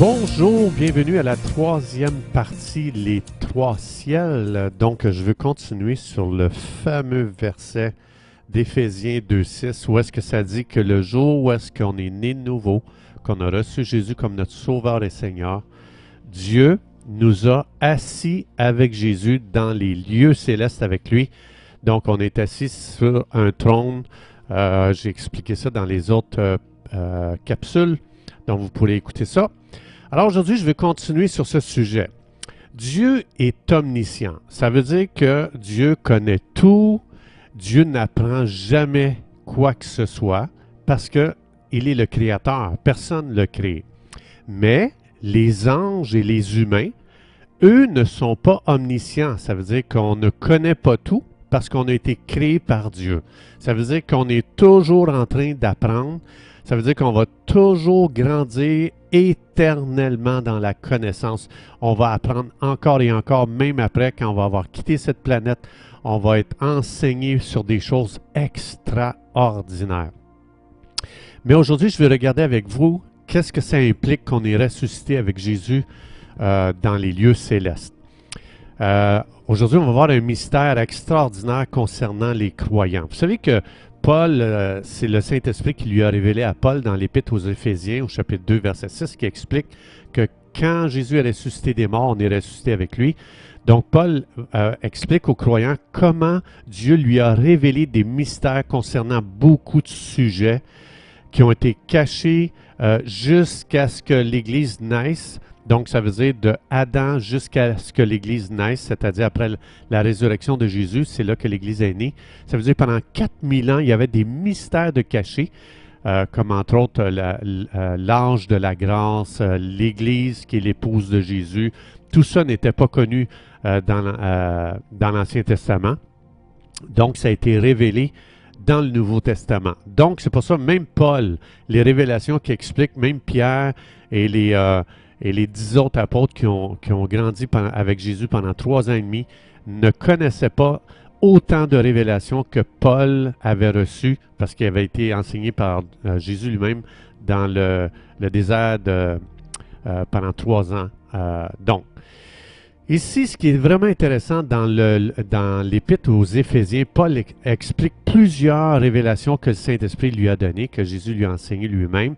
Bonjour, bienvenue à la troisième partie, les trois ciels. Donc, je veux continuer sur le fameux verset d'Éphésiens 2.6, où est-ce que ça dit que le jour où est-ce qu'on est né nouveau, qu'on a reçu Jésus comme notre Sauveur et Seigneur, Dieu nous a assis avec Jésus dans les lieux célestes avec lui. Donc, on est assis sur un trône. Euh, J'ai expliqué ça dans les autres euh, euh, capsules, donc vous pourrez écouter ça. Alors aujourd'hui, je vais continuer sur ce sujet. Dieu est omniscient. Ça veut dire que Dieu connaît tout. Dieu n'apprend jamais quoi que ce soit parce qu'il est le créateur. Personne ne le crée. Mais les anges et les humains, eux ne sont pas omniscients. Ça veut dire qu'on ne connaît pas tout parce qu'on a été créé par Dieu. Ça veut dire qu'on est toujours en train d'apprendre. Ça veut dire qu'on va toujours grandir éternellement dans la connaissance. On va apprendre encore et encore, même après, quand on va avoir quitté cette planète, on va être enseigné sur des choses extraordinaires. Mais aujourd'hui, je vais regarder avec vous qu'est-ce que ça implique qu'on est ressuscité avec Jésus euh, dans les lieux célestes. Euh, aujourd'hui, on va voir un mystère extraordinaire concernant les croyants. Vous savez que Paul, euh, c'est le Saint-Esprit qui lui a révélé à Paul dans l'Épître aux Éphésiens, au chapitre 2, verset 6, qui explique que quand Jésus est ressuscité des morts, on est ressuscité avec lui. Donc, Paul euh, explique aux croyants comment Dieu lui a révélé des mystères concernant beaucoup de sujets qui ont été cachés euh, jusqu'à ce que l'Église naisse. Donc, ça veut dire de Adam jusqu'à ce que l'Église naisse, c'est-à-dire après la résurrection de Jésus, c'est là que l'Église est née. Ça veut dire pendant 4000 ans, il y avait des mystères de cachés, euh, comme entre autres euh, l'ange de la grâce, l'Église qui est l'épouse de Jésus. Tout ça n'était pas connu dans l'Ancien Testament. Donc, ça a été révélé dans le Nouveau Testament. Donc, c'est pour ça, même Paul, les révélations qui expliquent, même Pierre et les et les dix autres apôtres qui ont, grandi avec Jésus pendant trois ans et demi ne connaissaient pas autant de révélations que Paul avait reçues parce qu'il avait été enseigné par euh, Jésus lui-même dans le, désert euh, pendant trois ans. Euh, donc, ici, ce qui est vraiment intéressant dans l'épître aux Éphésiens, Paul explique plusieurs révélations que le Saint-Esprit lui a données, que Jésus lui a enseignées lui-même.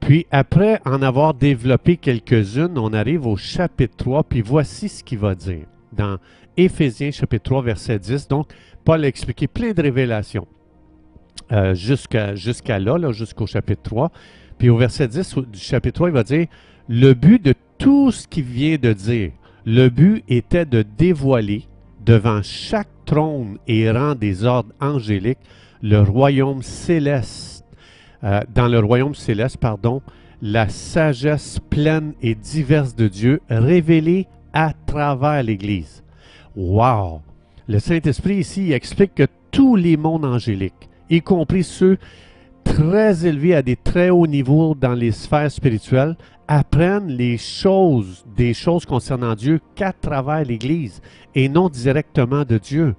Puis après en avoir développé quelques-unes, on arrive au chapitre 3, puis voici ce qu'il va dire dans Éphésiens chapitre 3, verset 10. Donc, Paul a expliqué plein de révélations euh, jusqu'à là, là jusqu'au chapitre 3. Puis au verset 10 du chapitre 3, il va dire, le but de tout ce qu'il vient de dire, le but était de dévoiler devant chaque trône et rang des ordres angéliques le royaume céleste euh, dans le royaume céleste, pardon, la sagesse pleine et diverse de Dieu révélée à travers l'Église. Wow! Le Saint-Esprit ici explique que tous les mondes angéliques, y compris ceux très élevés à des très hauts niveaux dans les sphères spirituelles, apprennent les choses, des choses concernant Dieu qu'à travers l'Église et non directement de Dieu.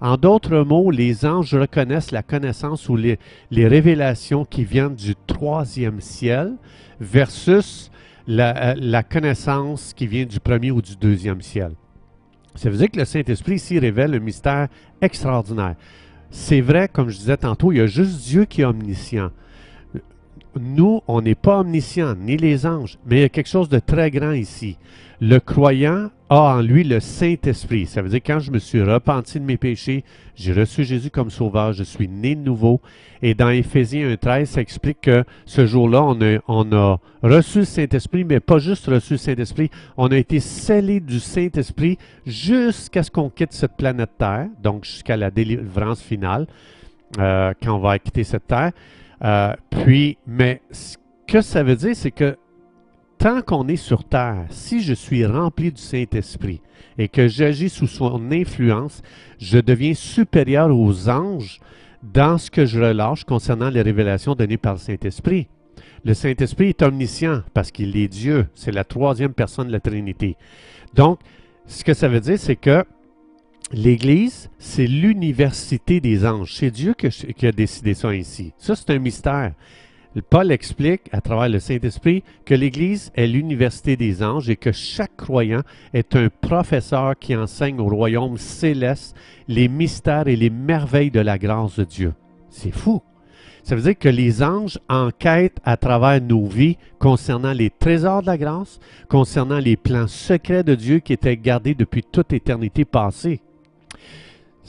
En d'autres mots, les anges reconnaissent la connaissance ou les, révélations qui viennent du troisième ciel versus la, euh, la, connaissance qui vient du premier ou du deuxième ciel. Ça veut dire que le Saint-Esprit ici révèle un mystère extraordinaire. C'est vrai, comme je disais tantôt, il y a juste Dieu qui est omniscient. Nous, on n'est pas omniscient, ni les anges, mais il y a quelque chose de très grand ici. Le croyant a en lui le Saint-Esprit. Ça veut dire quand je me suis repenti de mes péchés, j'ai reçu Jésus comme sauveur, je suis né de nouveau. Et dans Éphésiens 1.13, ça explique que ce jour-là, on a, on a reçu le Saint-Esprit, mais pas juste reçu le Saint-Esprit, on a été scellé du Saint-Esprit jusqu'à ce qu'on quitte cette planète Terre, donc jusqu'à la délivrance finale, euh, quand on va quitter cette Terre. Euh, puis, mais ce que ça veut dire, c'est que tant qu'on est sur terre, si je suis rempli du Saint-Esprit et que j'agis sous son influence, je deviens supérieur aux anges dans ce que je relâche concernant les révélations données par le Saint-Esprit. Le Saint-Esprit est omniscient parce qu'il est Dieu. C'est la troisième personne de la Trinité. Donc, ce que ça veut dire, c'est que l'Église, c'est l'université des anges. C'est Dieu qui a décidé ça ainsi. Ça, c'est un mystère. Paul explique à travers le Saint-Esprit que l'Église est l'université des anges et que chaque croyant est un professeur qui enseigne au royaume céleste les mystères et les merveilles de la grâce de Dieu. C'est fou. Ça veut dire que les anges enquêtent à travers nos vies concernant les trésors de la grâce, concernant les plans secrets de Dieu qui étaient gardés depuis toute éternité passée.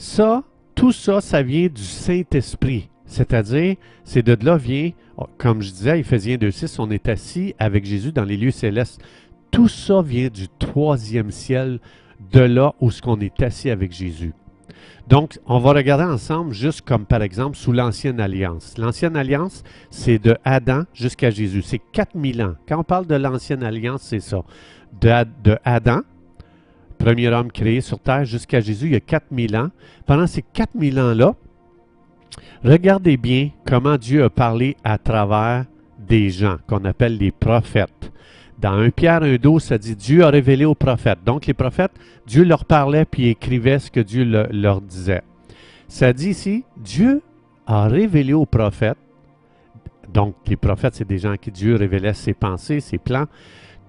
Ça, tout ça, ça vient du Saint-Esprit. C'est-à-dire, c'est de là vient, comme je disais Éphésiens 2.6, on est assis avec Jésus dans les lieux célestes. Tout ça vient du troisième ciel, de là où ce qu'on est assis avec Jésus. Donc, on va regarder ensemble, juste comme par exemple sous l'Ancienne Alliance. L'Ancienne Alliance, c'est de Adam jusqu'à Jésus. C'est 4000 ans. Quand on parle de l'Ancienne Alliance, c'est ça. De, Adam, premier homme créé sur Terre, jusqu'à Jésus, il y a 4000 ans. Pendant ces 4000 ans-là, regardez bien comment Dieu a parlé à travers des gens qu'on appelle les prophètes. Dans 1 Pierre 1.12, ça dit Dieu a révélé aux prophètes. Donc les prophètes, Dieu leur parlait puis écrivait ce que Dieu leur disait. Ça dit ici, Dieu a révélé aux prophètes, donc les prophètes, c'est des gens qui Dieu révélait ses pensées, ses plans,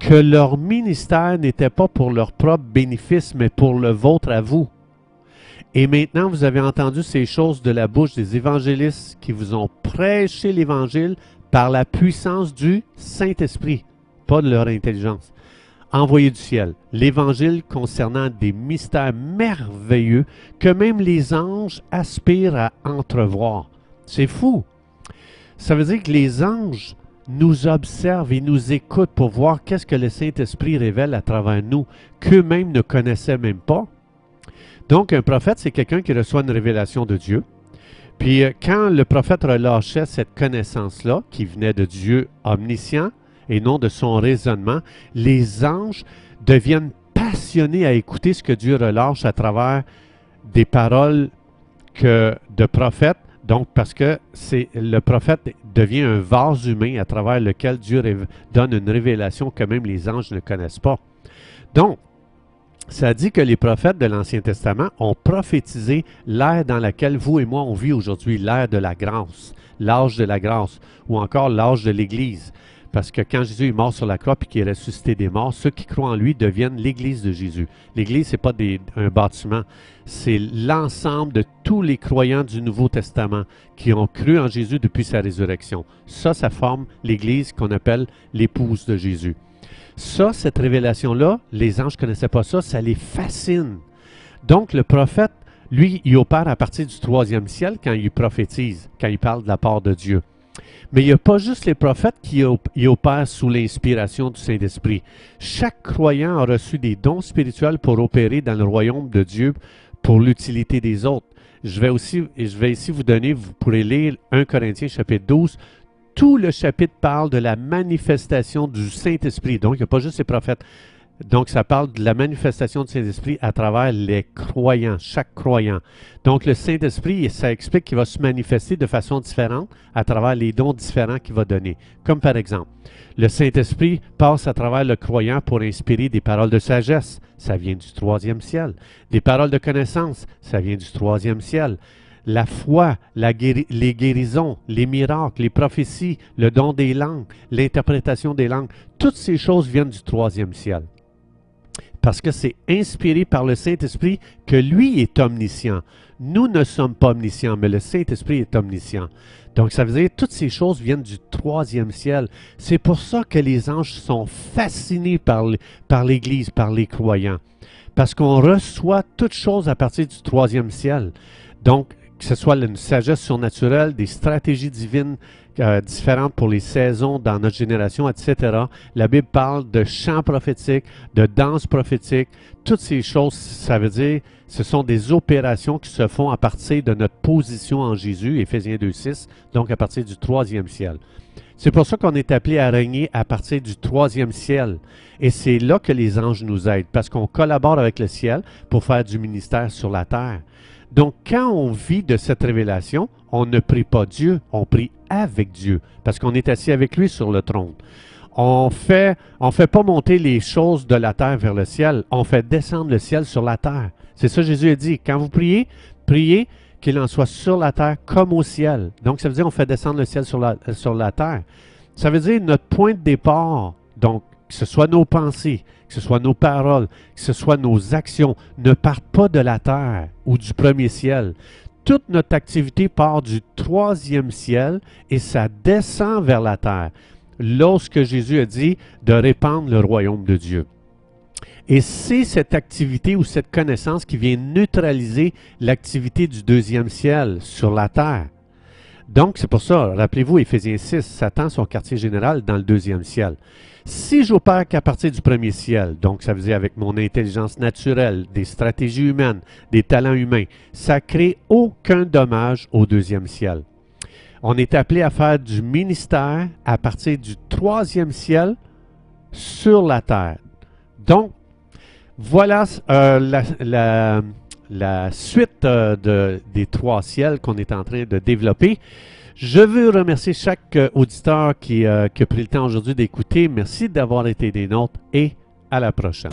que leur ministère n'était pas pour leur propre bénéfice, mais pour le vôtre à vous. Et maintenant, vous avez entendu ces choses de la bouche des évangélistes qui vous ont prêché l'Évangile par la puissance du Saint-Esprit pas de leur intelligence. Envoyé du ciel, l'évangile concernant des mystères merveilleux que même les anges aspirent à entrevoir. C'est fou. Ça veut dire que les anges nous observent et nous écoutent pour voir qu'est-ce que le Saint-Esprit révèle à travers nous, qu'eux-mêmes ne connaissaient même pas. Donc, un prophète, c'est quelqu'un qui reçoit une révélation de Dieu. Puis, euh, quand le prophète relâchait cette connaissance-là, qui venait de Dieu omniscient, et non de son raisonnement, les anges deviennent passionnés à écouter ce que Dieu relâche à travers des paroles que, de prophètes. Donc, parce que c'est le prophète devient un vase humain à travers lequel Dieu donne une révélation que même les anges ne connaissent pas. Donc, ça dit que les prophètes de l'Ancien Testament ont prophétisé l'ère dans laquelle vous et moi on vit aujourd'hui, l'ère de la grâce, l'âge de la grâce, ou encore l'âge de l'Église. Parce que quand Jésus est mort sur la croix et qu'il est ressuscité des morts, ceux qui croient en lui deviennent l'Église de Jésus. L'Église, ce n'est pas un bâtiment, c'est l'ensemble de tous les croyants du Nouveau Testament qui ont cru en Jésus depuis sa résurrection. Ça, ça forme l'Église qu'on appelle l'épouse de Jésus. Ça, cette révélation-là, les anges ne connaissaient pas ça, ça les fascine. Donc, le prophète, lui, il opère à partir du troisième ciel quand il prophétise, quand il parle de la part de Dieu. Mais il n'y a pas juste les prophètes qui opèrent sous l'inspiration du Saint-Esprit. Chaque croyant a reçu des dons spirituels pour opérer dans le royaume de Dieu pour l'utilité des autres. Je vais aussi, je vais ici vous donner, vous pourrez lire 1 Corinthiens chapitre 12. Tout le chapitre parle de la manifestation du Saint-Esprit. Donc, il n'y a pas juste les prophètes. Donc, ça parle de la manifestation du Saint-Esprit à travers les croyants, chaque croyant. Donc, le Saint-Esprit, ça explique qu'il va se manifester de façon différente à travers les dons différents qu'il va donner. Comme par exemple, le Saint-Esprit passe à travers le croyant pour inspirer des paroles de sagesse. Ça vient du troisième ciel. Des paroles de connaissance. Ça vient du troisième ciel. La foi, les guérisons, les miracles, les prophéties, le don des langues, l'interprétation des langues, toutes ces choses viennent du troisième ciel parce que c'est inspiré par le Saint-Esprit que lui est omniscient. Nous ne sommes pas omniscients, mais le Saint-Esprit est omniscient. Donc ça veut dire que toutes ces choses viennent du troisième ciel. C'est pour ça que les anges sont fascinés par l'Église, par les croyants. Parce qu'on reçoit toutes choses à partir du troisième ciel. Donc, que ce soit une sagesse surnaturelle, des stratégies divines euh, différentes pour les saisons dans notre génération, etc. La Bible parle de chants prophétiques, de danse prophétique. Toutes ces choses, ça veut dire, ce sont des opérations qui se font à partir de notre position en Jésus, Éphésiens 2.6, donc à partir du troisième ciel. C'est pour ça qu'on est appelé à régner à partir du troisième ciel. Et c'est là que les anges nous aident, parce qu'on collabore avec le ciel pour faire du ministère sur la terre. Donc, quand on vit de cette révélation, on ne prie pas Dieu, on prie avec Dieu, parce qu'on est assis avec lui sur le trône. On fait, on fait pas monter les choses de la terre vers le ciel, on fait descendre le ciel sur la terre. C'est ça Jésus a dit. Quand vous priez, priez qu'il en soit sur la terre comme au ciel. Donc, ça veut dire qu'on fait descendre le ciel sur la, sur la terre. Ça veut dire notre point de départ, donc que ce soit nos pensées, que ce soit nos paroles, que ce soit nos actions, ne partent pas de la terre ou du premier ciel. Toute notre activité part du troisième ciel et ça descend vers la terre. Lorsque Jésus a dit de répandre le royaume de Dieu. Et c'est cette activité ou cette connaissance qui vient neutraliser l'activité du deuxième ciel sur la terre. Donc, c'est pour ça, rappelez-vous, Éphésiens 6, Satan, son quartier général dans le deuxième ciel. Si j'opère qu'à partir du premier ciel, donc ça veut dire avec mon intelligence naturelle, des stratégies humaines, des talents humains, ça crée aucun dommage au deuxième ciel. On est appelé à faire du ministère à partir du troisième ciel sur la terre. Donc, voilà euh, la, la, suite euh, de, des trois ciels qu'on est en train de développer. Je veux remercier chaque euh, auditeur qui, qui a pris le temps aujourd'hui d'écouter. Merci d'avoir été des nôtres et à la prochaine.